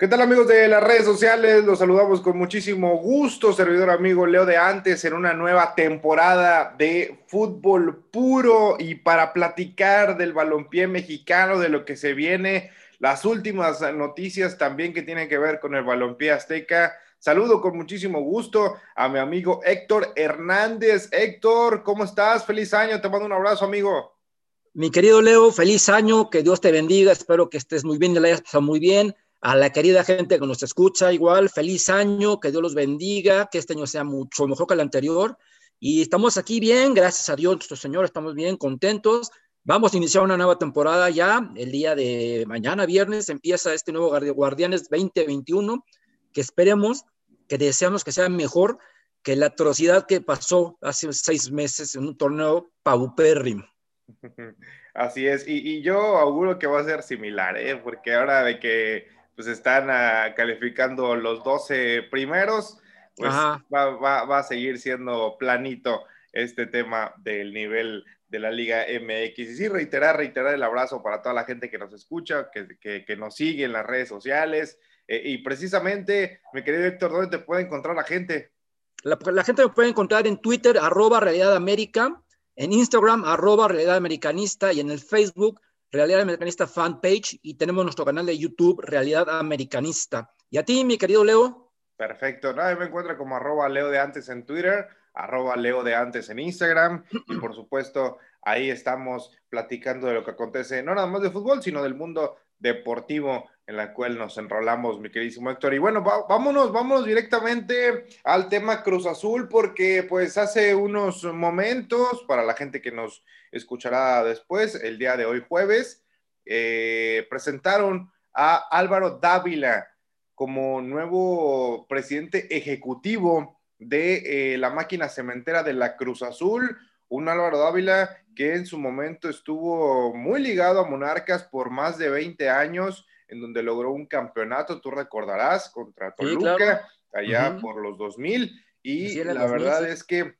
¿Qué tal amigos de las redes sociales? Los saludamos con muchísimo gusto, servidor amigo Leo de antes, en una nueva temporada de fútbol puro y para platicar del balompié mexicano, de lo que se viene, las últimas noticias también que tienen que ver con el balompié azteca. Saludo con muchísimo gusto a mi amigo Héctor Hernández. Héctor, ¿cómo estás? Feliz año, te mando un abrazo, amigo. Mi querido Leo, feliz año, que Dios te bendiga, espero que estés muy bien, que la hayas pasado muy bien a la querida gente que nos escucha, igual, feliz año, que Dios los bendiga, que este año sea mucho mejor que el anterior. Y estamos aquí bien, gracias a Dios, nuestro Señor, estamos bien, contentos. Vamos a iniciar una nueva temporada ya. El día de mañana, viernes, empieza este nuevo Guardianes 2021, que esperemos, que deseamos que sea mejor que la atrocidad que pasó hace seis meses en un torneo paupérrimo. Así es, y, y yo auguro que va a ser similar, ¿eh? porque ahora de que pues están ah, calificando los 12 primeros, pues va, a seguir siendo planito este tema del nivel de la Liga MX. Y sí, reiterar, reiterar el abrazo para toda la gente que nos escucha, que, nos sigue en las redes sociales. Eh, y precisamente, mi querido Héctor, ¿dónde te puede encontrar la gente? La, la, gente me puede encontrar en Twitter, arroba Realidad América, en Instagram, arroba Realidad Americanista, y en el Facebook, Realidad Americanista Fanpage y tenemos nuestro canal de YouTube, Realidad Americanista. ¿Y a ti, mi querido Leo? Perfecto. Nadie me encuentra como arroba Leo de antes en Twitter, arroba Leo de antes en Instagram y por supuesto ahí estamos platicando de lo que acontece, no nada más de fútbol, sino del mundo deportivo en la cual nos enrolamos, mi queridísimo Héctor. Y bueno, vámonos, vámonos directamente al tema Cruz Azul, porque pues hace unos momentos, para la gente que nos escuchará después, el día de hoy jueves, eh, presentaron a Álvaro Dávila como nuevo presidente ejecutivo de eh, la máquina cementera de la Cruz Azul, un Álvaro Dávila que en su momento estuvo muy ligado a Monarcas por más de 20 años, en donde logró un campeonato, tú recordarás, contra Toluca, allá por los 2000, y la verdad es que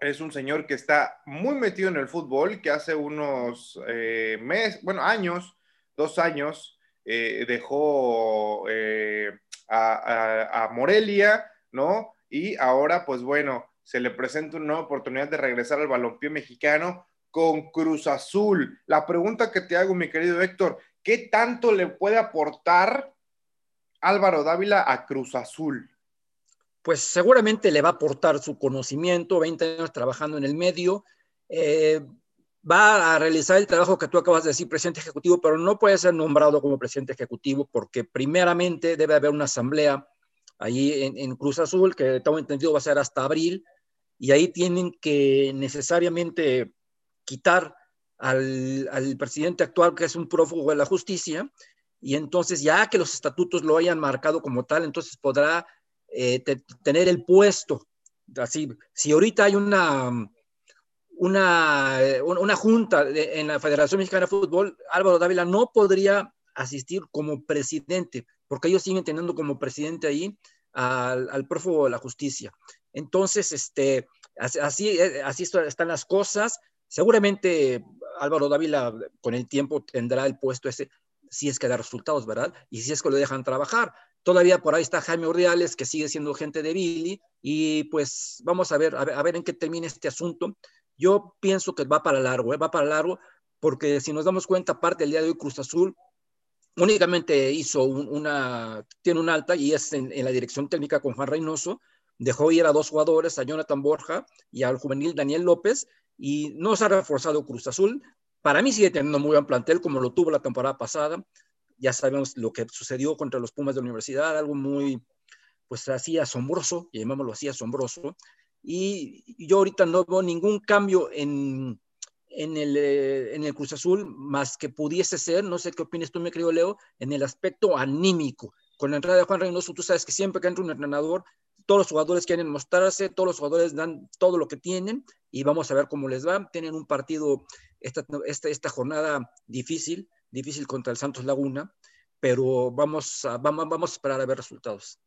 es un señor que está muy metido en el fútbol, que hace unos eh, meses, bueno, años, dos años, eh, dejó eh, a, a, Morelia, ¿no? Y ahora, pues bueno, se le presenta una nueva oportunidad de regresar al balompié mexicano con Cruz Azul. La pregunta que te hago, mi querido Héctor, ¿qué tanto le puede aportar Álvaro Dávila a Cruz Azul? pues seguramente le va a aportar su conocimiento, 20 años trabajando en el medio, eh, va a realizar el trabajo que tú acabas de decir, presidente ejecutivo, pero no puede ser nombrado como presidente ejecutivo porque primeramente debe haber una asamblea ahí en, Cruz Azul, que tengo entendido va a ser hasta abril, y ahí tienen que necesariamente quitar al, al presidente actual, que es un prófugo de la justicia, y entonces ya que los estatutos lo hayan marcado como tal, entonces podrá eh, tener el puesto. Así, si ahorita hay una, una, una junta en la Federación Mexicana de Fútbol, Álvaro Dávila no podría asistir como presidente, porque ellos siguen teniendo como presidente ahí al, al prófugo de la justicia. Entonces, este, así, así están las cosas. Seguramente Álvaro Dávila con el tiempo tendrá el puesto ese, si es que da resultados, ¿verdad? Y si es que lo dejan trabajar. Todavía por ahí está Jaime Urdiales, que sigue siendo gente de Billy, y pues vamos a ver, a ver, en qué termina este asunto. Yo pienso que va para largo, ¿eh? va para largo, porque si nos damos cuenta, aparte del día de hoy, Cruz Azul únicamente hizo una, tiene un alta y es en, la dirección técnica con Juan Reynoso, dejó ir a dos jugadores, a Jonathan Borja y al juvenil Daniel López, y no se ha reforzado Cruz Azul. Para mí sigue teniendo muy buen plantel, como lo tuvo la temporada pasada ya sabemos lo que sucedió contra los Pumas de la universidad, algo muy, pues así asombroso, llamémoslo así asombroso, y yo ahorita no veo ningún cambio en, en, el, eh, en el Cruz Azul, más que pudiese ser, no sé qué opinas tú, mi querido Leo, en el aspecto anímico. Con la entrada de Juan Reynoso, tú sabes que siempre que entra un entrenador, todos los jugadores quieren mostrarse, todos los jugadores dan todo lo que tienen y vamos a ver cómo les va. Tienen un partido esta, esta, esta jornada difícil, difícil contra el Santos Laguna, pero vamos a, vamos, vamos esperar a ver resultados.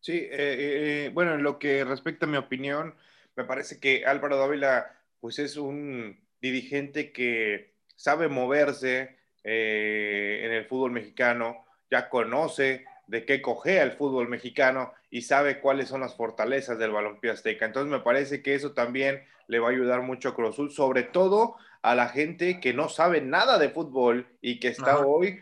Sí, eh, eh, eh, bueno, en lo que respecta a mi opinión, me parece que Álvaro Dávila, pues es un dirigente que sabe moverse en el fútbol mexicano, ya conoce de qué cogea el fútbol mexicano y sabe cuáles son las fortalezas del balompié azteca. Entonces me parece que eso también le va a ayudar mucho a Cruz Azul, sobre todo a la gente que no sabe nada de fútbol y que está hoy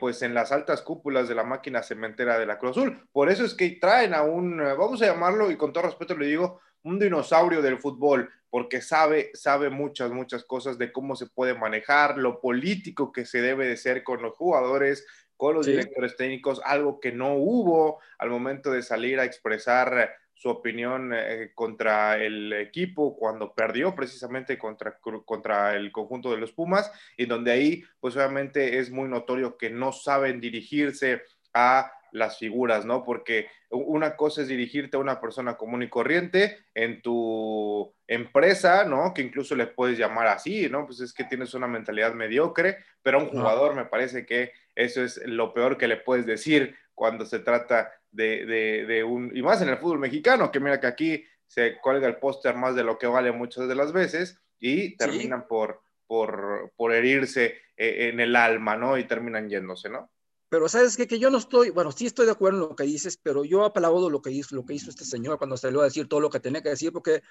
pues en las altas cúpulas de la máquina cementera de la Cruz Azul. Por eso es que traen a un, vamos a llamarlo, y con todo respeto le digo, un dinosaurio del fútbol, porque sabe, sabe muchas, muchas cosas de cómo se puede manejar, lo político que se debe de ser con los jugadores, con los directores técnicos, algo que no hubo al momento de salir a expresar su opinión eh, contra el equipo cuando perdió precisamente contra, contra el conjunto de los Pumas, y donde ahí, pues obviamente es muy notorio que no saben dirigirse a las figuras, ¿no? Porque una cosa es dirigirte a una persona común y corriente en tu empresa, ¿no? Que incluso le puedes llamar así, ¿no? Pues es que tienes una mentalidad mediocre, pero a un jugador me parece que eso es lo peor que le puedes decir cuando se trata de, un, y más en el fútbol mexicano, que mira que aquí se cuelga el póster más de lo que vale muchas de las veces y terminan por, por, por herirse eh, en el alma, ¿no? Y terminan yéndose, ¿no? Pero sabes qué? que yo no estoy, bueno, sí estoy de acuerdo en lo que dices, pero yo aplaudo lo que hizo, lo que hizo este señor cuando salió a decir todo lo que tenía que decir, porque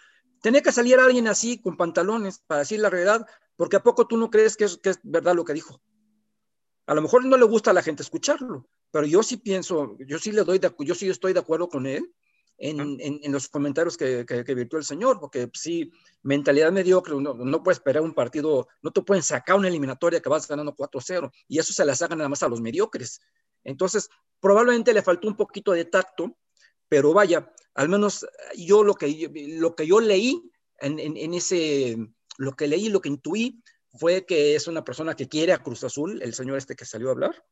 tenía que salir alguien así con pantalones para decir la realidad, porque a poco tú no crees que es, que es verdad lo que dijo. A lo mejor no le gusta a la gente escucharlo, pero yo sí pienso, yo sí le doy, de, yo sí estoy de acuerdo con él en, en, los comentarios que, que, que, virtió el señor, porque sí, mentalidad mediocre, no, no puedes esperar un partido, no te pueden sacar una eliminatoria que vas ganando 4-0, y eso se la sacan nada más a los mediocres. Entonces, probablemente le faltó un poquito de tacto, pero vaya, al menos yo lo que, lo que yo leí en, en ese, lo que leí, lo que intuí, fue que es una persona que quiere a Cruz Azul, el señor este que salió a hablar,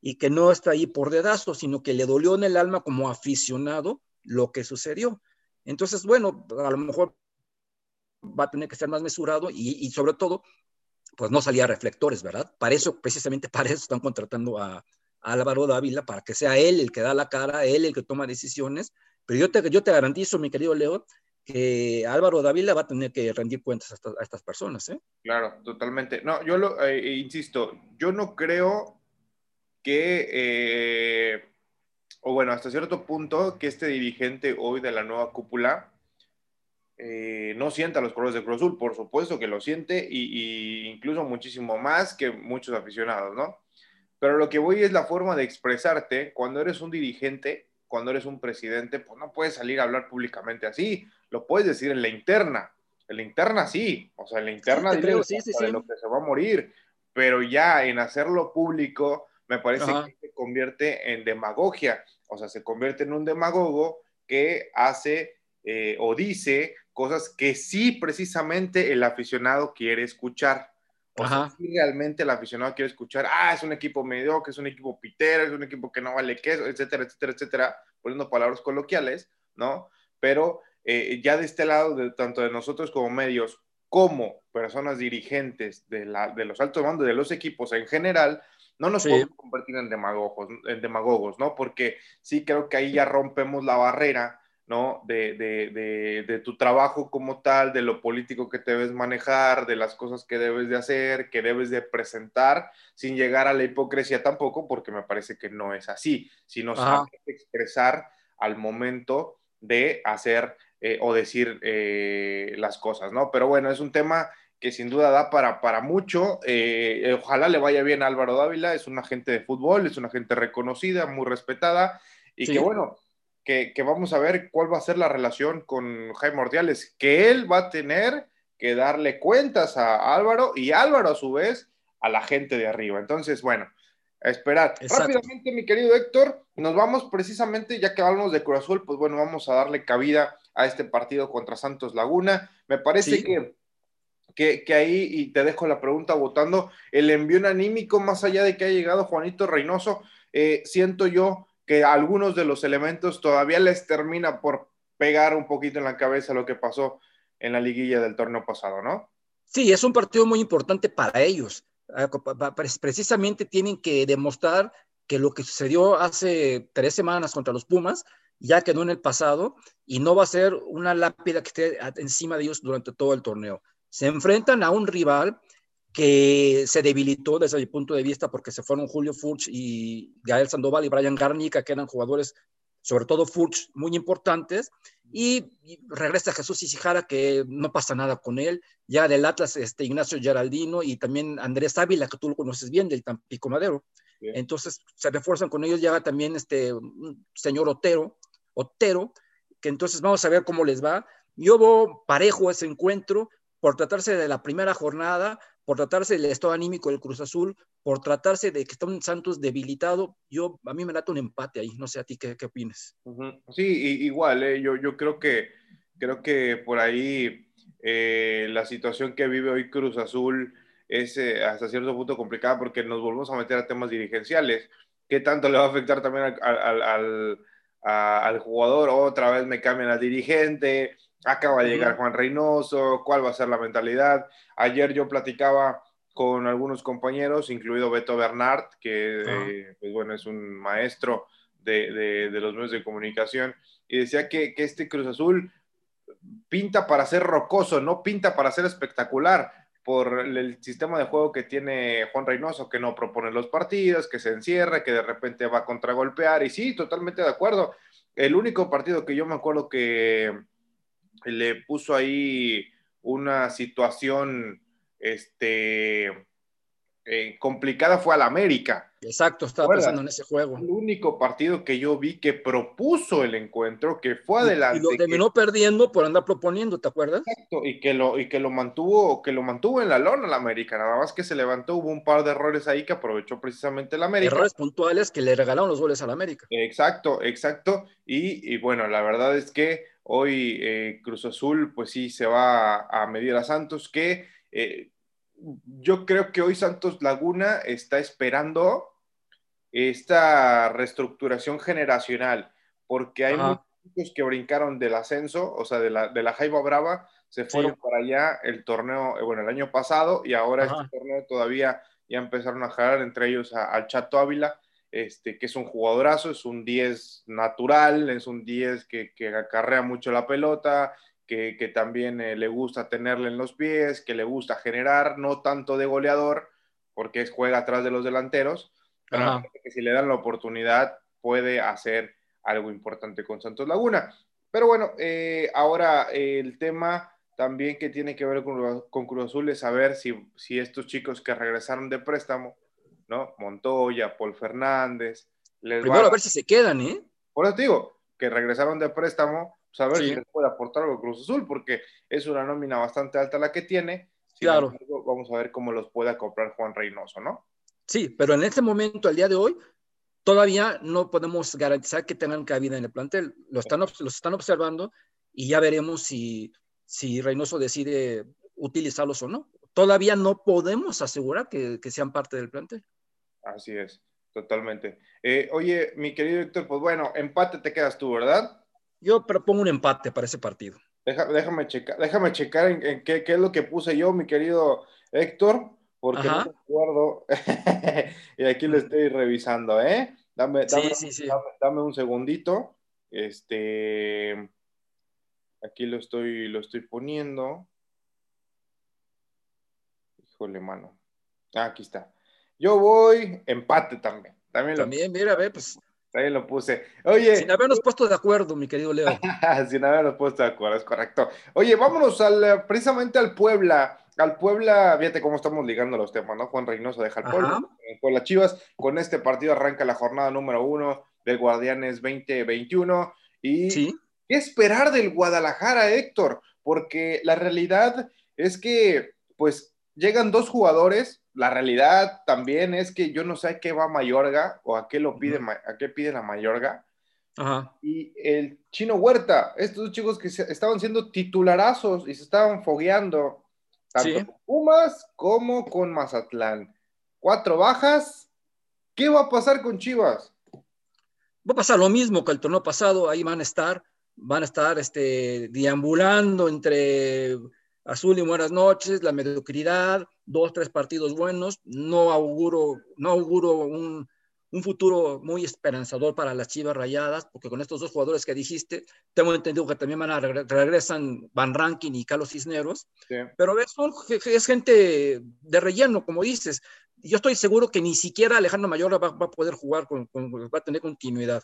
y que no está ahí por dedazo, sino que le dolió en el alma como aficionado lo que sucedió. Entonces, bueno, a lo mejor va a tener que ser más mesurado y, sobre todo, pues no salía a reflectores, ¿verdad? Para eso, precisamente para eso están contratando a, Álvaro Dávila, para que sea él el que da la cara, él el que toma decisiones. Pero yo te, yo te garantizo, mi querido Leo, que Álvaro Dávila va a tener que rendir cuentas a, estas personas. ¿eh? Claro, totalmente. No, yo lo eh, eh, insisto, yo no creo que, o bueno, hasta cierto punto, que este dirigente hoy de la nueva cúpula no sienta los colores de Cruz Azul, por supuesto que lo siente, y, incluso muchísimo más que muchos aficionados, ¿no? Pero lo que voy es la forma de expresarte cuando eres un dirigente, cuando eres un presidente, pues no puedes salir a hablar públicamente así lo puedes decir en la interna. En la interna sí, o sea, en la interna sí, creo, sí, sí, de lo que se va a morir, pero ya en hacerlo público me parece que se convierte en demagogia, o sea, se convierte en un demagogo que hace eh, o dice cosas que sí precisamente el aficionado quiere escuchar. O sea, si realmente el aficionado quiere escuchar, ah, es un equipo mediocre, es un equipo pitero, es un equipo que no vale queso, etcétera, etcétera, etcétera, poniendo palabras coloquiales, ¿no? Pero eh, ya de este lado, de, tanto de nosotros como medios, como personas dirigentes de, la, de los altos mandos de los equipos en general, no nos podemos convertir en demagogos, en demagogos, ¿no? Porque sí creo que ahí ya rompemos la barrera, ¿no? De, de, de, tu trabajo como tal, de lo político que te debes manejar, de las cosas que debes de hacer, que debes de presentar, sin llegar a la hipocresía tampoco, porque me parece que no es así, sino expresar al momento de hacer eh, o decir eh, las cosas, ¿no? Pero bueno, es un tema que sin duda da para, para mucho. Eh, ojalá le vaya bien a Álvaro Dávila, es una gente de fútbol, es una gente reconocida, muy respetada, y que bueno, que, que, vamos a ver cuál va a ser la relación con Jaime Ordiales, que él va a tener que darle cuentas a Álvaro y Álvaro a su vez a la gente de arriba. Entonces, bueno, a esperar. Rápidamente, mi querido Héctor, nos vamos precisamente, ya que hablamos de Cruz Azul, pues bueno, vamos a darle cabida a este partido contra Santos Laguna. Me parece que, que, ahí, y te dejo la pregunta votando, el envío anímico, más allá de que haya llegado Juanito Reynoso, eh, siento yo que algunos de los elementos todavía les termina por pegar un poquito en la cabeza lo que pasó en la liguilla del torneo pasado, ¿no? Sí, es un partido muy importante para ellos. Ah, precisamente tienen que demostrar que lo que sucedió hace tres semanas contra los Pumas ya quedó en el pasado y no va a ser una lápida que esté encima de ellos durante todo el torneo. Se enfrentan a un rival que se debilitó desde mi punto de vista porque se fueron Julio Furch y Gael Sandoval y Brian Garnica, que eran jugadores, sobre todo Furch, muy importantes. Y, regresa Jesús Isijara, que no pasa nada con él. Ya del Atlas, este, Ignacio Geraldino y también Andrés Ávila, que tú lo conoces bien, del Tampico Madero. Entonces se refuerzan con ellos. Ya también este señor Otero, Otero, que entonces vamos a ver cómo les va. Yo veo parejo ese encuentro por tratarse de la primera jornada, por tratarse del estado anímico del Cruz Azul, por tratarse de que está un Santos debilitado, yo a mí me late un empate ahí, no sé a ti qué, qué opinas. Sí, igual, eh, yo, creo que creo que por ahí eh, la situación que vive hoy Cruz Azul es eh, hasta cierto punto complicada porque nos volvemos a meter a temas dirigenciales. ¿Qué tanto le va a afectar también al jugador? Otra vez me cambian al dirigente, acaba de llegar Juan Reynoso, cuál va a ser la mentalidad. Ayer yo platicaba con algunos compañeros, incluido Beto Bernard, que eh, pues bueno, es un maestro de, de, los medios de comunicación, y decía que, que, este Cruz Azul pinta para ser rocoso, no pinta para ser espectacular por el sistema de juego que tiene Juan Reynoso, que no propone los partidos, que se encierra, que de repente va a contragolpear, y sí, totalmente de acuerdo. El único partido que yo me acuerdo que le puso ahí una situación este, eh, complicada fue al América. Exacto, estaba pensando en ese juego. El único partido que yo vi que propuso el encuentro, que fue adelante. Y lo terminó perdiendo por andar proponiendo, ¿te acuerdas? Exacto, y que lo, y que lo mantuvo, que lo mantuvo en la lona el América, nada más que se levantó, hubo un par de errores ahí que aprovechó precisamente el América. Errores puntuales que le regalaron los goles al América. Exacto, exacto. Y, y bueno, la verdad es que Hoy eh, Cruz Azul, pues sí, se va a, medir a Santos, que eh, yo creo que hoy Santos Laguna está esperando esta reestructuración generacional, porque hay muchos que brincaron del ascenso, o sea, de la, de la Jaiba Brava, se fueron para allá el torneo, eh, bueno, el año pasado, y ahora este torneo todavía ya empezaron a jalar, entre ellos al Chato Ávila, este, que es un jugadorazo, es un 10 natural, es un 10 que, que acarrea mucho la pelota, que, que también eh, le gusta tenerle en los pies, que le gusta generar, no tanto de goleador, porque es, juega atrás de los delanteros, pero que si le dan la oportunidad puede hacer algo importante con Santos Laguna. Pero bueno, eh, ahora eh, el tema también que tiene que ver con, con Cruz Azul es saber si, si estos chicos que regresaron de préstamo, ¿no? Montoya, Paul Fernández. Les Primero a ver si se quedan, ¿eh? Por eso digo, que regresaron de préstamo, pues a ver si les puede aportar algo Cruz Azul, porque es una nómina bastante alta la que tiene. claro. vamos a ver cómo los pueda comprar Juan Reynoso, ¿no? Sí, pero en este momento, al día de hoy, todavía no podemos garantizar que tengan cabida en el plantel. Lo están, los están observando y ya veremos si, si Reynoso decide utilizarlos o no. Todavía no podemos asegurar que, que sean parte del plantel. Así es, totalmente. Eh, oye, mi querido Héctor, pues bueno, empate te quedas tú, ¿verdad? Yo propongo un empate para ese partido. déjame checar, déjame checar en, qué, es lo que puse yo, mi querido Héctor, porque no me acuerdo. y aquí lo estoy revisando, ¿eh? Dame, dame, dame, un segundito. Este, aquí lo estoy, lo estoy poniendo. Híjole, mano. Ah, aquí está. Yo voy empate también. También, también mira, ve, pues. También lo puse. Oye. Sin habernos puesto de acuerdo, mi querido Leo. sin habernos puesto de acuerdo, es correcto. Oye, vámonos al, precisamente al Puebla. Al Puebla, fíjate cómo estamos ligando los temas, ¿no? Juan Reynoso deja el Puebla, Puebla Chivas. Con este partido arranca la jornada número uno del Guardianes 2021. Y ¿Sí? ¿qué esperar del Guadalajara, Héctor? Porque la realidad es que, pues, llegan dos jugadores la realidad también es que yo no sé a qué va Mayorga o a qué lo pide, a qué pide la Mayorga. Y el chino Huerta, estos dos chicos que estaban siendo titularazos y se estaban fogueando, tanto con Pumas como con Mazatlán. Cuatro bajas. ¿Qué va a pasar con Chivas? Va a pasar lo mismo que el torneo pasado, ahí van a estar, van a estar este, deambulando entre azul y buenas noches, la mediocridad, dos, tres partidos buenos, no auguro, no auguro un, un futuro muy esperanzador para las Chivas Rayadas, porque con estos dos jugadores que dijiste, tengo entendido que también van a regresan Van Rankin y Carlos Cisneros, pero es, es gente de relleno, como dices. Yo estoy seguro que ni siquiera Alejandro Mayor va, a poder jugar, con, va a tener continuidad.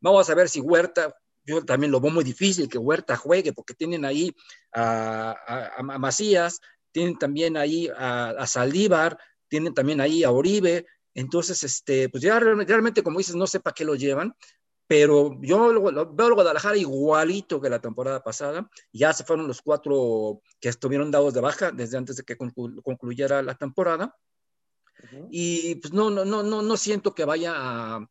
Vamos a ver si Huerta, yo también lo veo muy difícil que Huerta juegue, porque tienen ahí a, a, Macías, tienen también ahí a, a Saldívar, tienen también ahí a Oribe, entonces, este, pues ya realmente, como dices, no sé para qué lo llevan, pero yo lo, veo al Guadalajara igualito que la temporada pasada. Ya se fueron los cuatro que estuvieron dados de baja desde antes de que concluyera la temporada. Y pues no, no, no, no, no siento que vaya a,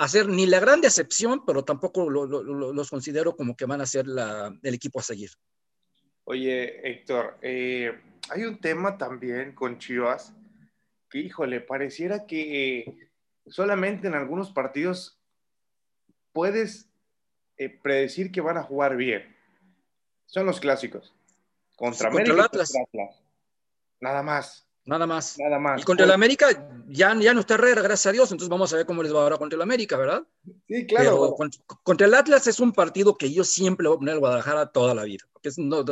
hacer ni la gran decepción, pero tampoco los considero como que van a ser el equipo a seguir. Oye, Héctor, eh, hay un tema también con Chivas que, híjole, pareciera que solamente en algunos partidos puedes eh, predecir que van a jugar bien. Son los clásicos. Contra América el Atlas. Nada más. Nada más. Nada más. Y contra el América ya, ya no está Herrera, gracias a Dios, entonces vamos a ver cómo les va ahora contra el América, ¿verdad? Sí, claro. contra, el Atlas es un partido que yo siempre voy a poner al Guadalajara toda la vida, porque es, no,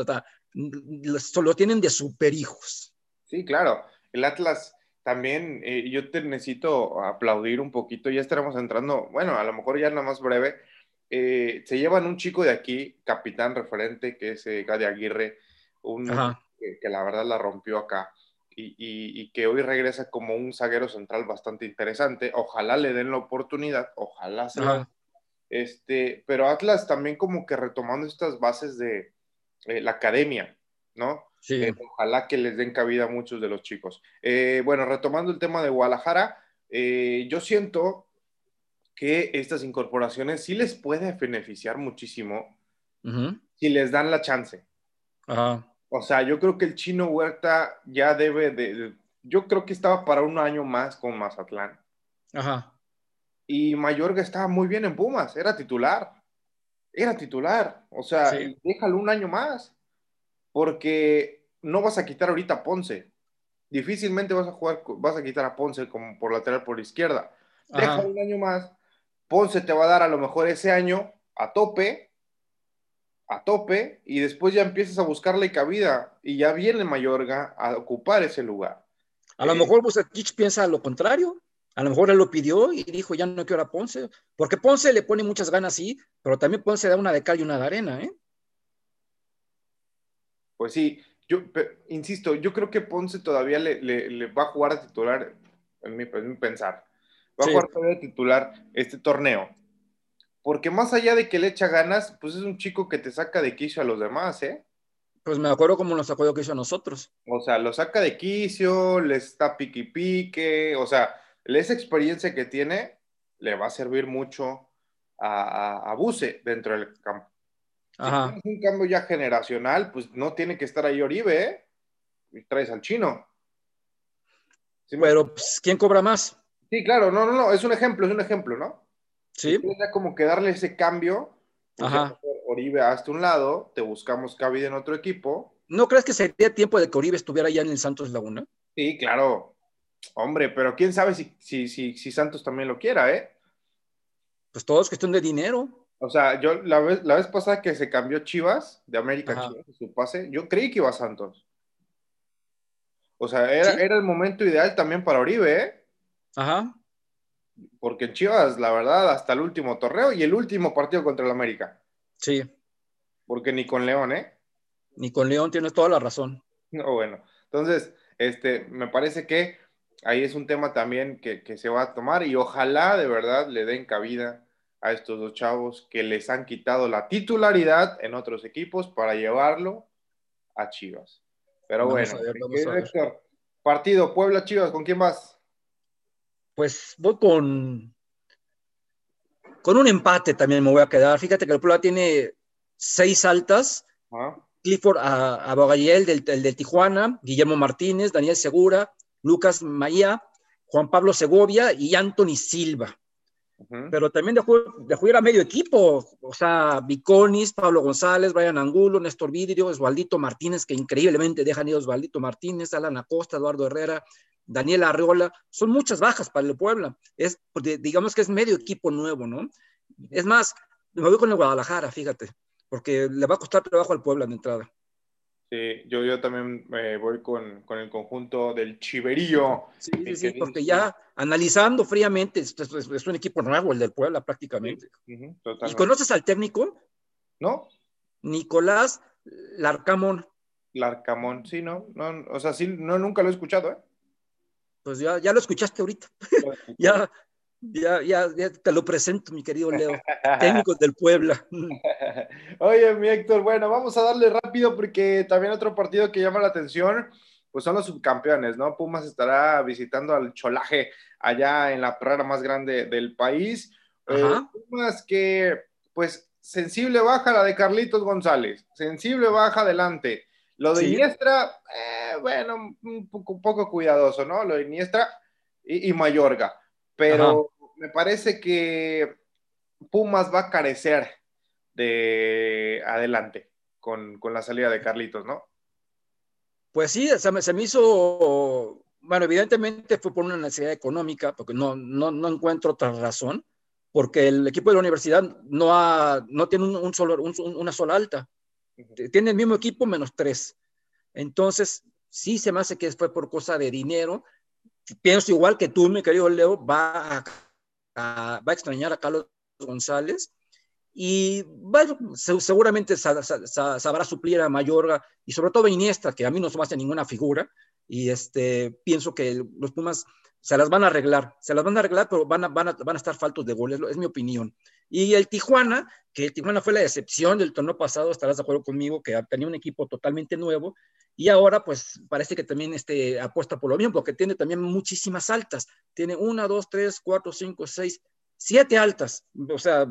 solo tienen de super hijos. Sí, claro. El Atlas también eh, yo te necesito aplaudir un poquito, ya estaremos entrando, bueno, a lo mejor ya nada más breve. Eh, se llevan un chico de aquí, capitán referente, que es eh, Gadi Aguirre, un, que, la verdad la rompió acá y, y, que hoy regresa como un zaguero central bastante interesante. Ojalá le den la oportunidad, ojalá sea. Este, pero Atlas también como que retomando estas bases de la academia, ¿no? Eh, ojalá que les den cabida a muchos de los chicos. Eh, bueno, retomando el tema de Guadalajara, eh, yo siento que estas incorporaciones sí les puede beneficiar muchísimo si les dan la chance. O sea, yo creo que el chino Huerta ya debe de, Yo creo que estaba para un año más con Mazatlán. Ajá. Y Mayorga estaba muy bien en Pumas, era titular. Era titular. O sea, déjalo un año más porque no vas a quitar ahorita a Ponce. Difícilmente vas a jugar, vas a quitar a Ponce como por lateral por izquierda. Deja un año más. Ponce te va a dar a lo mejor ese año a tope, a tope, y después ya empiezas a buscarle cabida y ya viene Mayorga a ocupar ese lugar. A lo mejor Bucetich piensa lo contrario. A lo mejor él lo pidió y dijo, ya no quiero a Ponce. Porque Ponce le pone muchas ganas, sí, pero también Ponce da una de cal y una de arena, ¿eh? Pues sí, yo insisto, yo creo que Ponce todavía le, va a jugar a titular, en mi, pensar, va a jugar todavía a titular este torneo. Porque más allá de que le echa ganas, pues es un chico que te saca de quicio a los demás, ¿eh? Pues me acuerdo cómo nos sacó de quicio a nosotros. O sea, lo saca de quicio, le está pique pique, o sea, esa experiencia que tiene le va a servir mucho a, a, a Buse dentro del campo. Ajá. Si un cambio ya generacional, pues no tiene que estar ahí Oribe, ¿eh? Y traes al chino. Pero, pues, ¿quién cobra más? Sí, claro, no, no, no, es un ejemplo, es un ejemplo, ¿no? Sí. Ya como que darle ese cambio. Ajá. Oribe hasta un lado, te buscamos cabida en otro equipo. ¿No crees que sería tiempo de que Oribe estuviera ya en el Santos Laguna? Sí, claro. Hombre, pero quién sabe si, si, si, si Santos también lo quiera, ¿eh? Pues todo es cuestión de dinero. O sea, yo la vez, la vez pasada que se cambió Chivas, de América Chivas, su pase, yo creí que iba a Santos. O sea, era, era el momento ideal también para Oribe, ¿eh? Ajá. Porque en Chivas, la verdad, hasta el último torneo y el último partido contra el América. Sí. Porque ni con León, ¿eh? Ni con León tienes toda la razón. No, bueno. Entonces, este, me parece que ahí es un tema también que, que se va a tomar y ojalá de verdad le den cabida a estos dos chavos que les han quitado la titularidad en otros equipos para llevarlo a Chivas. Pero bueno, partido Puebla Chivas, ¿con quién vas? Pues voy con con un empate también me voy a quedar. Fíjate que el Puebla tiene seis altas. Clifford a, del, del, Tijuana, Guillermo Martínez, Daniel Segura, Lucas Maía, Juan Pablo Segovia y Anthony Silva. Pero también dejó, dejó, ir a medio equipo, o sea, Viconis, Pablo González, Brian Angulo, Néstor Vidrio, Osvaldito Martínez, que increíblemente dejan ir Osvaldito Martínez, Alan Acosta, Eduardo Herrera, Daniel Arreola, son muchas bajas para el Puebla, es, digamos que es medio equipo nuevo, ¿no? Es más, me voy con el Guadalajara, fíjate, porque le va a costar trabajo al Puebla de entrada. Sí, yo, yo también me voy con, con, el conjunto del Chiverío. Sí, sí, sí, porque ya analizando fríamente, es, es, un equipo nuevo el del Puebla prácticamente. ¿Y conoces al técnico? No. Nicolás Larcamón. Larcamón, sí, no, no, o sea, sí, no, nunca lo he escuchado, ¿eh? Pues ya, ya lo escuchaste ahorita. ya, ya, ya, ya, te lo presento, mi querido Leo, técnico del Puebla. Oye, mi Héctor, bueno, vamos a darle rápido porque también otro partido que llama la atención, pues son los subcampeones, ¿no? Pumas estará visitando al Cholaje allá en la prara más grande del país. Eh, Pumas que, pues, sensible baja la de Carlitos González, sensible baja adelante. Lo de Iniestra, eh, bueno, un poco, poco, cuidadoso, ¿no? Lo de Iniestra y, y Mayorga pero me parece que Pumas va a carecer de adelante con, la salida de Carlitos, ¿no? Pues sí, se me, se me, hizo, bueno, evidentemente fue por una necesidad económica, porque no, no, no encuentro otra razón, porque el equipo de la universidad no, ha, no tiene un, solo, una sola alta, tiene el mismo equipo menos tres. Entonces, sí se me hace que fue por cosa de dinero pienso igual que tú, mi querido Leo, va a, va a extrañar a Carlos González y bueno, seguramente sabrá suplir a Mayorga y sobre todo a Iniesta, que a mí no se me hace ninguna figura y este, pienso que los Pumas se las van a arreglar, se las van a arreglar, pero van a, van a, van a estar faltos de goles, es mi opinión. Y el Tijuana, que el Tijuana fue la decepción del torneo pasado, estarás de acuerdo conmigo, que tenía un equipo totalmente nuevo, y ahora pues parece que también este, apuesta por lo mismo, porque tiene también muchísimas altas, tiene una, dos, tres, cuatro, cinco, seis, siete altas, o sea,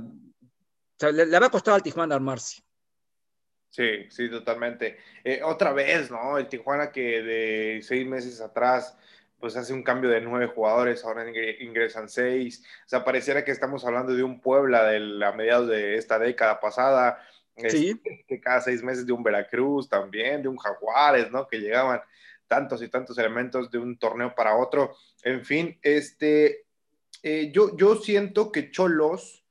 le, va a costar al Tijuana armarse. Sí, sí, totalmente. Eh, otra vez, ¿no? El Tijuana que de seis meses atrás pues hace un cambio de nueve jugadores, ahora ingresan seis. O sea, pareciera que estamos hablando de un Puebla de la mediados de esta década pasada, sí. que cada seis meses de un Veracruz también, de un Jaguares, ¿no? Que llegaban tantos y tantos elementos de un torneo para otro. En fin, este, eh, yo, yo siento que Cholos,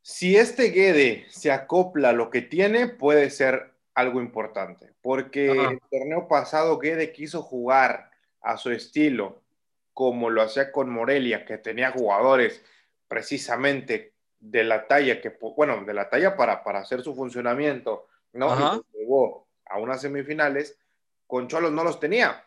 si este Guede se acopla a lo que tiene, puede ser algo importante, porque el torneo pasado Guede quiso jugar a su estilo, como lo hacía con Morelia, que tenía jugadores precisamente de la talla que, bueno, de la talla para, para hacer su funcionamiento, ¿no? Y llegó a unas semifinales, con Cholos no los tenía.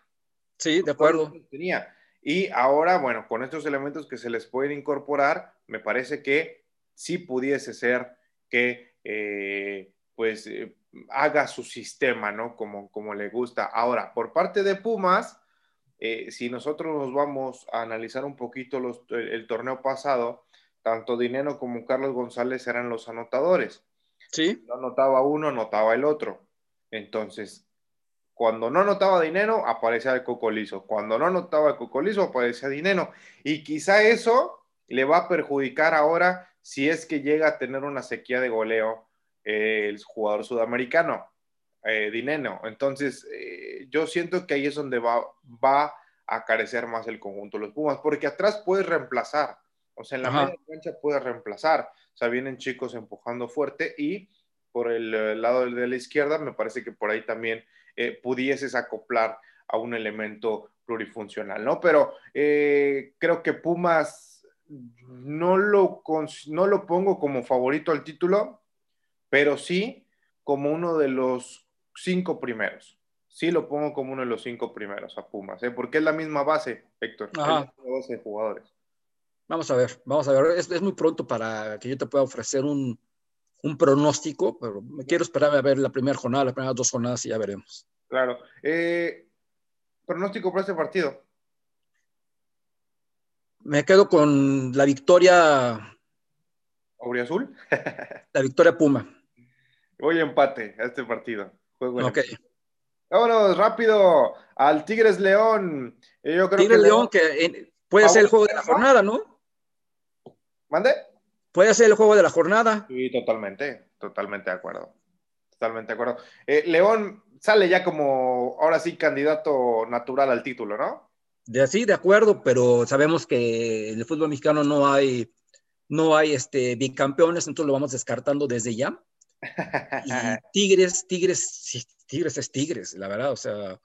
Sí, de acuerdo. tenía. Y ahora, bueno, con estos elementos que se les pueden incorporar, me parece que sí pudiese ser que, eh, pues, eh, haga su sistema, ¿no? Como, como le gusta. Ahora, por parte de Pumas, eh, si nosotros nos vamos a analizar un poquito los, el, torneo pasado, tanto Dinero como Carlos González eran los anotadores. Sí. No anotaba uno, anotaba el otro. Entonces, cuando no anotaba dinero, aparecía el cocolizo. Cuando no anotaba el cocolizo, aparecía dinero. Y quizá eso le va a perjudicar ahora si es que llega a tener una sequía de goleo eh, el jugador sudamericano eh, dinero. Entonces, eh, yo siento que ahí es donde va, va a carecer más el conjunto de los Pumas, porque atrás puedes reemplazar, o sea, en la media cancha puedes reemplazar, o sea, vienen chicos empujando fuerte y por el, eh, lado de la izquierda, me parece que por ahí también eh, pudieses acoplar a un elemento plurifuncional, ¿no? Pero creo que Pumas no lo, no lo pongo como favorito al título, pero sí como uno de los cinco primeros. Sí lo pongo como uno de los cinco primeros a Pumas, ¿eh? porque es la misma base, Héctor. Ajá. Es jugadores. Vamos a ver, vamos a ver. Es, muy pronto para que yo te pueda ofrecer un, pronóstico, pero me quiero esperar a ver la primera jornada, las primeras dos jornadas y ya veremos. Claro. Eh, pronóstico para este partido. Me quedo con la victoria. ¿Auriazul? la victoria Puma. Voy empate a este partido. Ok. Vámonos rápido al Tigres León. Yo creo Tigres León, que puede ser el juego de la jornada, ¿no? ¿Mande? Puede ser el juego de la jornada. Sí, totalmente, totalmente de acuerdo. Totalmente de acuerdo. Eh, León sale ya como, ahora sí, candidato natural al título, ¿no? De así, de acuerdo, pero sabemos que en el fútbol mexicano no hay, no hay este, bicampeones, entonces lo vamos descartando desde ya. Y Tigres, Tigres, Tigres es Tigres, la verdad, o sea,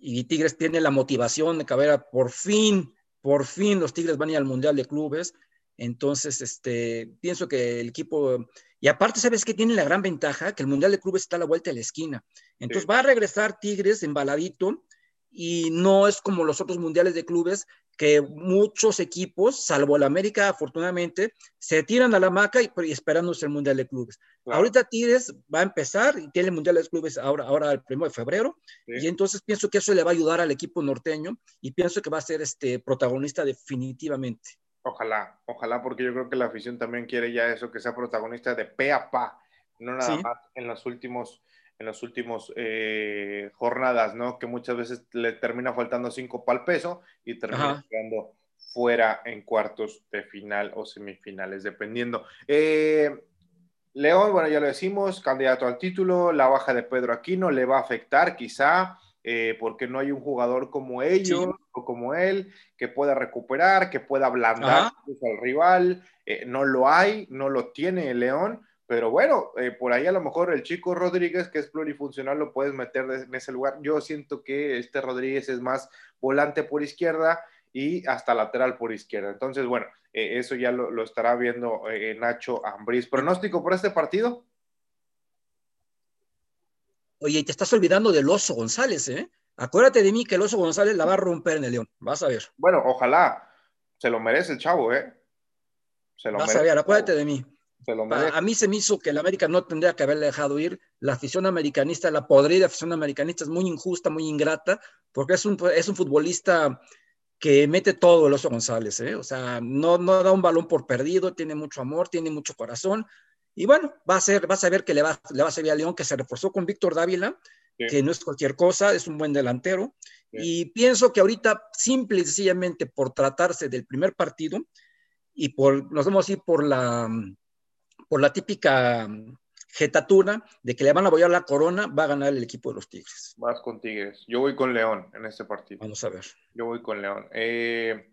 y Tigres tiene la motivación de que, a ver, por fin, por fin los Tigres van a ir al Mundial de Clubes, entonces, este, pienso que el equipo, y aparte, ¿sabes qué tiene la gran ventaja? Que el Mundial de Clubes está a la vuelta de la esquina, entonces va a regresar Tigres embaladito, y no es como los otros mundiales de clubes que muchos equipos, salvo el América, afortunadamente, se tiran a la maca y, y esperándose el Mundial de Clubes. Ahorita Tigres va a empezar y tiene el Mundial de Clubes ahora, ahora el 1 de febrero, y entonces pienso que eso le va a ayudar al equipo norteño y pienso que va a ser este protagonista definitivamente. Ojalá, ojalá, porque yo creo que la afición también quiere ya eso, que sea protagonista de pe a pa, no nada más en los últimos en las últimas eh, jornadas, ¿no? Que muchas veces le termina faltando cinco para el peso y termina quedando fuera en cuartos de final o semifinales, dependiendo. Eh, León, bueno, ya lo decimos, candidato al título, la baja de Pedro Aquino le va a afectar quizá, eh, porque no hay un jugador como ellos o como él que pueda recuperar, que pueda ablandar al rival, no lo hay, no lo tiene el León, pero bueno, eh, por ahí a lo mejor el chico Rodríguez, que es plurifuncional, lo puedes meter en ese lugar. Yo siento que este Rodríguez es más volante por izquierda y hasta lateral por izquierda. Entonces, bueno, eh, eso ya lo, estará viendo eh, Nacho Ambriz. ¿Pronóstico por este partido? Oye, te estás olvidando del Oso González, ¿eh? Acuérdate de mí que el Oso González la va a romper en el León. Vas a ver. Bueno, ojalá. Se lo merece el chavo, ¿eh? Se lo Vas a ver, acuérdate de mí. A, mí se me hizo que el América no tendría que haberle dejado ir. La afición americanista, la podrida afición americanista es muy injusta, muy ingrata, porque es un, es un futbolista que mete todo el oso González, ¿eh? o sea, no, no da un balón por perdido, tiene mucho amor, tiene mucho corazón, y bueno, va a ser, vas a ver que le va, le va a servir a León, que se reforzó con Víctor Dávila, que no es cualquier cosa, es un buen delantero, y pienso que ahorita, simple y sencillamente por tratarse del primer partido, y por, nos vamos a ir por la, por la típica jetatura mm, de que le van a apoyar la corona, va a ganar el equipo de los Tigres. Vas con Tigres. Yo voy con León en este partido. Vamos a ver. Yo voy con León. Eh,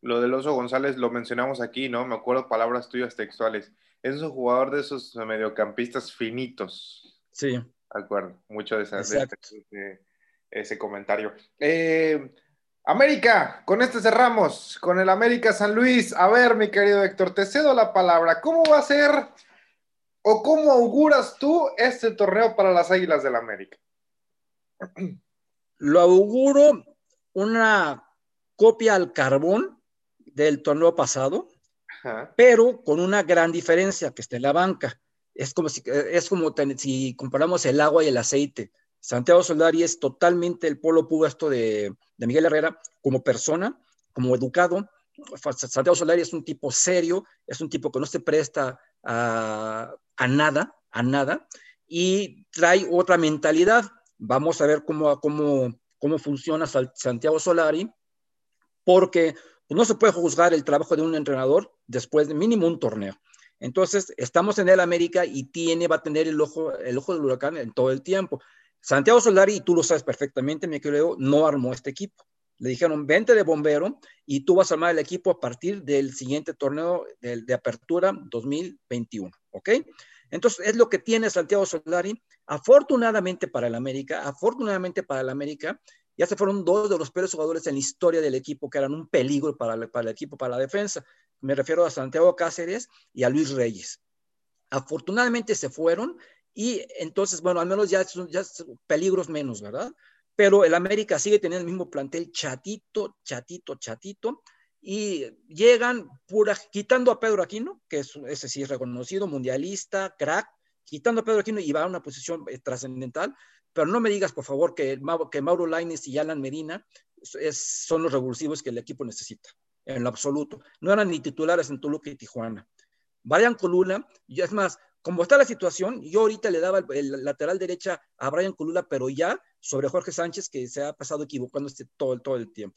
lo del Oso González lo mencionamos aquí, ¿no? Me acuerdo palabras tuyas textuales. Es un jugador de esos mediocampistas finitos. Sí. De acuerdo. Mucho de, ese comentario. Eh, América, con este cerramos, con el América San Luis. A ver, mi querido Héctor, te cedo la palabra. ¿Cómo va a ser o cómo auguras tú este torneo para las Águilas del América? Lo auguro una copia al carbón del torneo pasado, pero con una gran diferencia que está en la banca. Es como si, es como si comparamos el agua y el aceite. Santiago Solari es totalmente el polo opuesto de, de Miguel Herrera como persona, como educado. Santiago Solari es un tipo serio, es un tipo que no se presta a, nada, a nada, y trae otra mentalidad. Vamos a ver cómo, cómo, cómo funciona Santiago Solari, porque no se puede juzgar el trabajo de un entrenador después de mínimo un torneo. Entonces, estamos en el América y tiene, va a tener el ojo, el ojo del huracán en todo el tiempo. Santiago Solari, tú lo sabes perfectamente, mi querido, no armó este equipo. Le dijeron, vente de bombero y tú vas a armar el equipo a partir del siguiente torneo de, apertura 2021, ¿ok? Entonces, es lo que tiene Santiago Solari. Afortunadamente para el América, afortunadamente para el América, ya se fueron dos de los peores jugadores en la historia del equipo que eran un peligro para, para el equipo, para la defensa. Me refiero a Santiago Cáceres y a Luis Reyes. Afortunadamente se fueron y entonces, bueno, al menos ya son, ya peligros menos, ¿verdad? Pero el América sigue teniendo el mismo plantel chatito, chatito, chatito, y llegan pura, quitando a Pedro Aquino, que es, ese sí es reconocido, mundialista, crack, quitando a Pedro Aquino y va a una posición eh, trascendental, pero no me digas, por favor, que, que Mauro Laines y Alan Medina son los revulsivos que el equipo necesita, en lo absoluto. No eran ni titulares en Toluca y Tijuana. Brian Colula, y es más, como está la situación, yo ahorita le daba el, lateral derecha a Brian Colula, pero ya sobre Jorge Sánchez, que se ha pasado equivocando todo, todo el tiempo.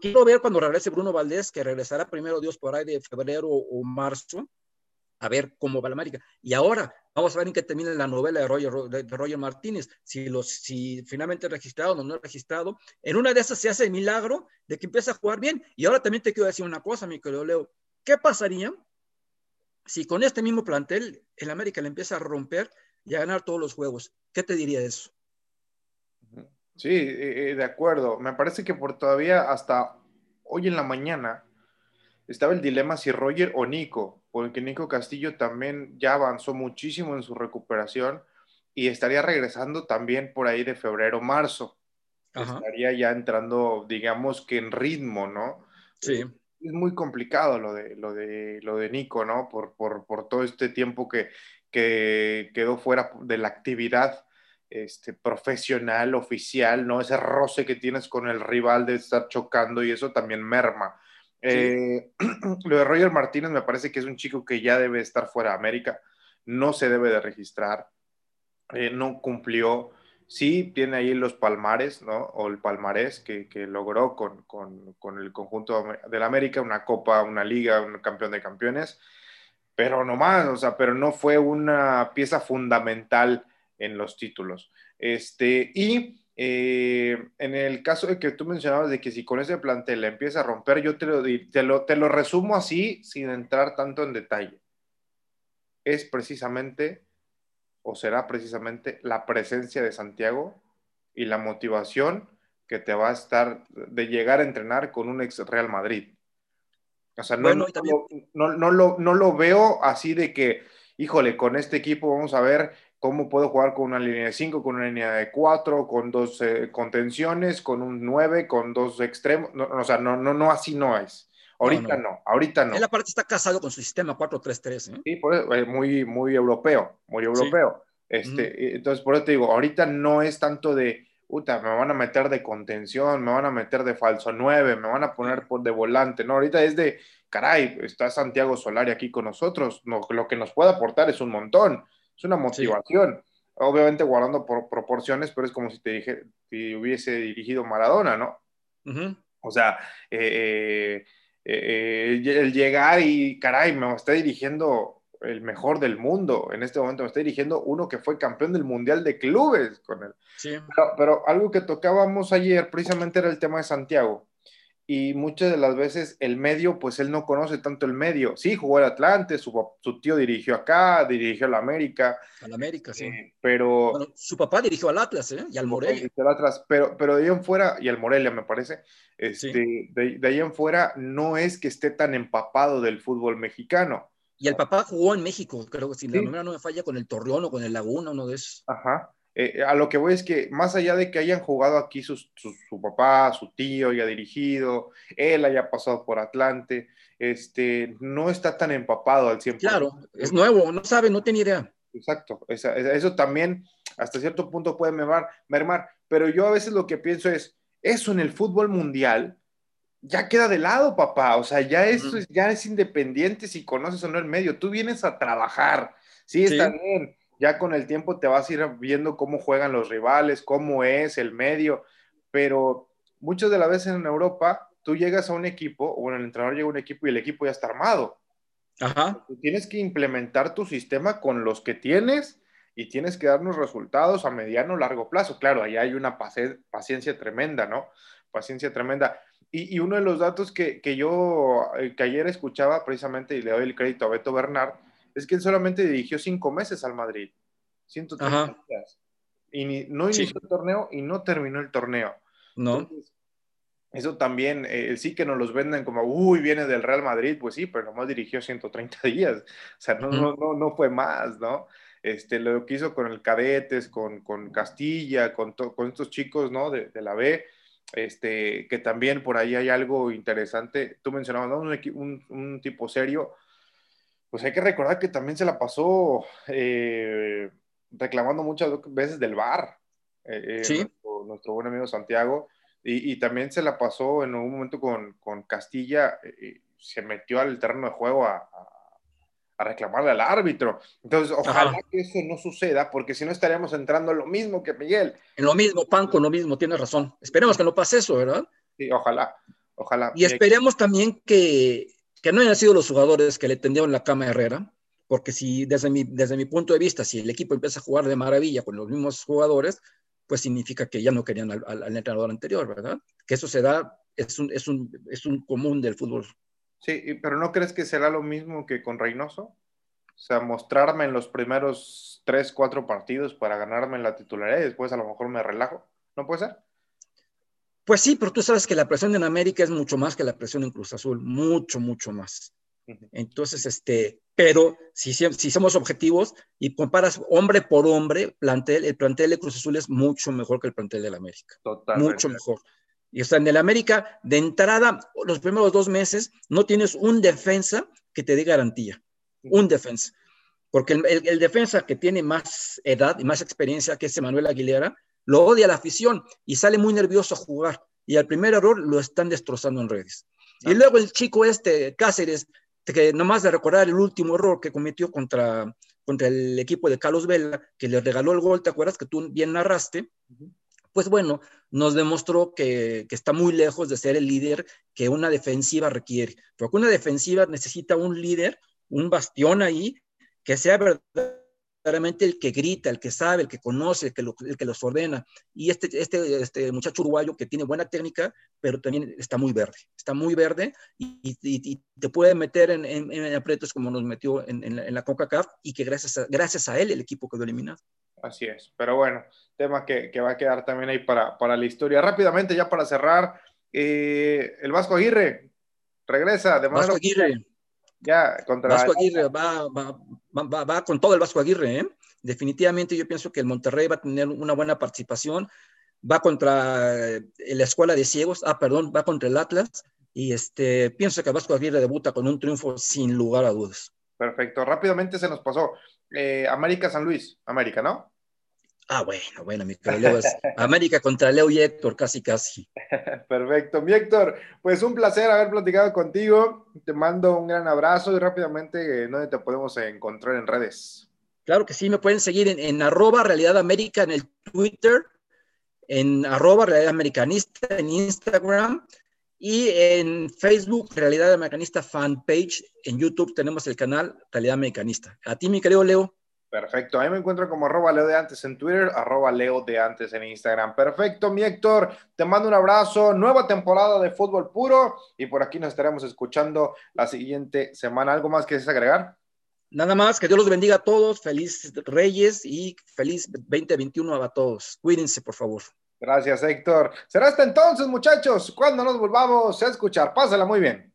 quiero ver cuando regrese Bruno Valdés, que regresará primero Dios por ahí de febrero o marzo, a ver cómo va la América. Y ahora vamos a ver en qué termina la novela de Roger, de, Roger Martínez, si, los, si finalmente registrado o no registrado. En una de esas se hace el milagro de que empieza a jugar bien. Y ahora también te quiero decir una cosa, mi querido Leo. ¿Qué pasaría si con este mismo plantel el América le empieza a romper y a ganar todos los juegos? ¿Qué te diría de eso? Sí, eh, eh, de acuerdo. Me parece que por todavía hasta hoy en la mañana estaba el dilema si Roger o Nico, porque Nico Castillo también ya avanzó muchísimo en su recuperación y estaría regresando también por ahí de febrero, marzo. Estaría ya entrando, digamos que en ritmo, ¿no? Sí. Es muy complicado lo de, lo de, lo de Nico, ¿no? Por, por, por todo este tiempo que, que quedó fuera de la actividad este, profesional, oficial, ¿no? Ese roce que tienes con el rival de estar chocando y eso también merma. Eh, lo de Roger Martínez me parece que es un chico que ya debe estar fuera de América, no se debe de registrar, eh, no cumplió. Sí, tiene ahí los palmares, ¿no? O el palmarés que, que logró con, con, con, el conjunto del América, una copa, una liga, un campeón de campeones, pero no más, o sea, pero no fue una pieza fundamental en los títulos. Este, y eh, en el caso de que tú mencionabas de que si con ese plantel la empieza a romper, yo te lo, te lo, te lo resumo así sin entrar tanto en detalle. Es precisamente, o será precisamente, la presencia de Santiago y la motivación que te va a estar de llegar a entrenar con un ex Real Madrid. O sea, no, no, no, lo, no lo veo así de que, híjole, con este equipo vamos a ver cómo puedo jugar con una línea de 5, con una línea de 4, con dos eh, contenciones, con un 9, con dos extremos. o sea, no, no, no, así no es. Ahorita no, ahorita no. Él aparte está casado con su sistema 4-3-3. ¿eh? Sí, por eh, muy, muy europeo, muy europeo. Este, Entonces, por eso te digo, ahorita no es tanto de, puta, me van a meter de contención, me van a meter de falso 9, me van a poner por de volante. No, ahorita es de, caray, está Santiago Solari aquí con nosotros, lo que nos puede aportar es un montón es una motivación. Obviamente guardando por proporciones, pero es como si te dije, si hubiese dirigido Maradona, ¿no? O sea, eh, eh, eh, el llegar y, caray, me está dirigiendo el mejor del mundo. En este momento me está dirigiendo uno que fue campeón del Mundial de Clubes con él. Sí. pero, algo que tocábamos ayer precisamente era el tema de Santiago y muchas de las veces el medio, pues él no conoce tanto el medio. Sí, jugó el Atlante, su, su tío dirigió acá, dirigió al América. Al América, sí. Eh, pero... Bueno, su papá dirigió al Atlas, ¿eh? Y al Morelia. Atlas, pero, pero de ahí en fuera, y al Morelia me parece, este, de, ahí en fuera no es que esté tan empapado del fútbol mexicano. Y el papá jugó en México, creo que si la número no me falla, con el Torreón o con el Laguna, uno de esos. Ajá. Eh, a lo que voy es que más allá de que hayan jugado aquí su, papá, su tío haya dirigido, él haya pasado por Atlante, este, no está tan empapado al 100%. Claro, es nuevo, no sabe, no tiene idea. Exacto, eso también hasta cierto punto puede mermar, mermar, pero yo a veces lo que pienso es, eso en el fútbol mundial ya queda de lado, papá, o sea, ya eso ya es independiente si conoces o no el medio, tú vienes a trabajar, sí, está bien, ya con el tiempo te vas a ir viendo cómo juegan los rivales, cómo es el medio, pero muchas de las veces en Europa tú llegas a un equipo, o bueno, el entrenador llega a un equipo y el equipo ya está armado. Ajá. Tú tienes que implementar tu sistema con los que tienes y tienes que darnos resultados a mediano o largo plazo. Claro, ahí hay una paciencia tremenda, ¿no? Paciencia tremenda. Y, uno de los datos que, que yo, eh, que ayer escuchaba precisamente, y le doy el crédito a Beto Bernard, es que él solamente dirigió cinco meses al Madrid, 130 días. Y no inició el torneo y no terminó el torneo. No. eso también, eh, sí que nos los venden como, uy, viene del Real Madrid, pues sí, pero nomás dirigió 130 días. O sea, no, no, no, no fue más, ¿no? Este, lo que hizo con el Cadetes, con, con Castilla, con, con estos chicos, ¿no? De, de, la B, este, que también por ahí hay algo interesante. Tú mencionabas, ¿no? Un, un, un tipo serio pues hay que recordar que también se la pasó eh, reclamando muchas veces del VAR. Eh, eh, nuestro, buen amigo Santiago. Y, también se la pasó en un momento con, con Castilla, se metió al terreno de juego a, a, reclamarle al árbitro. Entonces, ojalá que eso no suceda, porque si no estaríamos entrando en lo mismo que Miguel. En lo mismo, pan con lo mismo, tienes razón. Esperemos que no pase eso, ¿verdad? Sí, ojalá, Ojalá. Y esperemos también que, que no hayan sido los jugadores que le tendieron la cama a Herrera, porque si desde mi, desde mi punto de vista, si el equipo empieza a jugar de maravilla con los mismos jugadores, pues significa que ya no querían al, entrenador anterior, ¿verdad? Que eso se da, es un, es, un, es un común del fútbol. Sí, pero ¿no crees que será lo mismo que con Reynoso? O sea, mostrarme en los primeros tres, cuatro partidos para ganarme la titularidad y después a lo mejor me relajo. ¿No puede ser? Pues sí, pero tú sabes que la presión en América es mucho más que la presión en Cruz Azul, mucho, mucho más. Entonces, este, pero si, si somos objetivos y comparas hombre por hombre, plantel, el plantel de Cruz Azul es mucho mejor que el plantel del América. Totalmente. Mucho mejor. Y o sea, en el América, de entrada, los primeros dos meses, no tienes un defensa que te dé garantía. Un defensa. Porque el, el, defensa que tiene más edad y más experiencia, que es Manuel Aguilera, lo odia la afición y sale muy nervioso a jugar. Y al primer error lo están destrozando en redes. Y luego el chico este, Cáceres, que nomás de recordar el último error que cometió contra, contra el equipo de Carlos Vela, que le regaló el gol, ¿te acuerdas que tú bien narraste? Pues bueno, nos demostró que, que, está muy lejos de ser el líder que una defensiva requiere. Porque una defensiva necesita un líder, un bastión ahí, que sea verdad el que grita, el que sabe, el que conoce, el que, el que los ordena. Y este, este, este muchacho uruguayo que tiene buena técnica, pero también está muy verde, está muy verde y, y, te puede meter en, en, aprietos como nos metió en, en, la, la CONCACAF y que gracias a, gracias a él el equipo quedó eliminado. Así es, pero bueno, tema que, que va a quedar también ahí para, para la historia. Rápidamente, ya para cerrar, eh, el Vasco Aguirre regresa de Vasco Aguirre. Ya, contra Vasco Aguirre va, va, va, va, con todo el Vasco Aguirre, ¿eh? Definitivamente yo pienso que el Monterrey va a tener una buena participación, va contra eh, la Escuela de Ciegos, ah, perdón, va contra el Atlas, y este, pienso que Vasco Aguirre debuta con un triunfo sin lugar a dudas. Perfecto, rápidamente se nos pasó. Eh, América San Luis, América, ¿no? Ah, bueno, bueno, mi querido América contra Leo y Héctor, casi, casi. Perfecto, mi Héctor, pues un placer haber platicado contigo. Te mando un gran abrazo y rápidamente, ¿dónde te podemos encontrar en redes? Claro que sí, me pueden seguir en, en arroba Realidad América en el Twitter, en arroba Realidad Americanista en Instagram y en Facebook Realidad Americanista Fanpage. En YouTube tenemos el canal Realidad Americanista. A ti, mi querido Leo. Perfecto, ahí me encuentro como arroba Leo de antes en Twitter, arroba Leo de antes en Instagram. Perfecto, mi Héctor, te mando un abrazo, nueva temporada de fútbol puro y por aquí nos estaremos escuchando la siguiente semana. ¿Algo más que agregar? Nada más, que Dios los bendiga a todos, feliz Reyes y feliz 2021 a todos. Cuídense, por favor. Gracias, Héctor. Será hasta entonces, muchachos, cuando nos volvamos a escuchar. Pásala muy bien.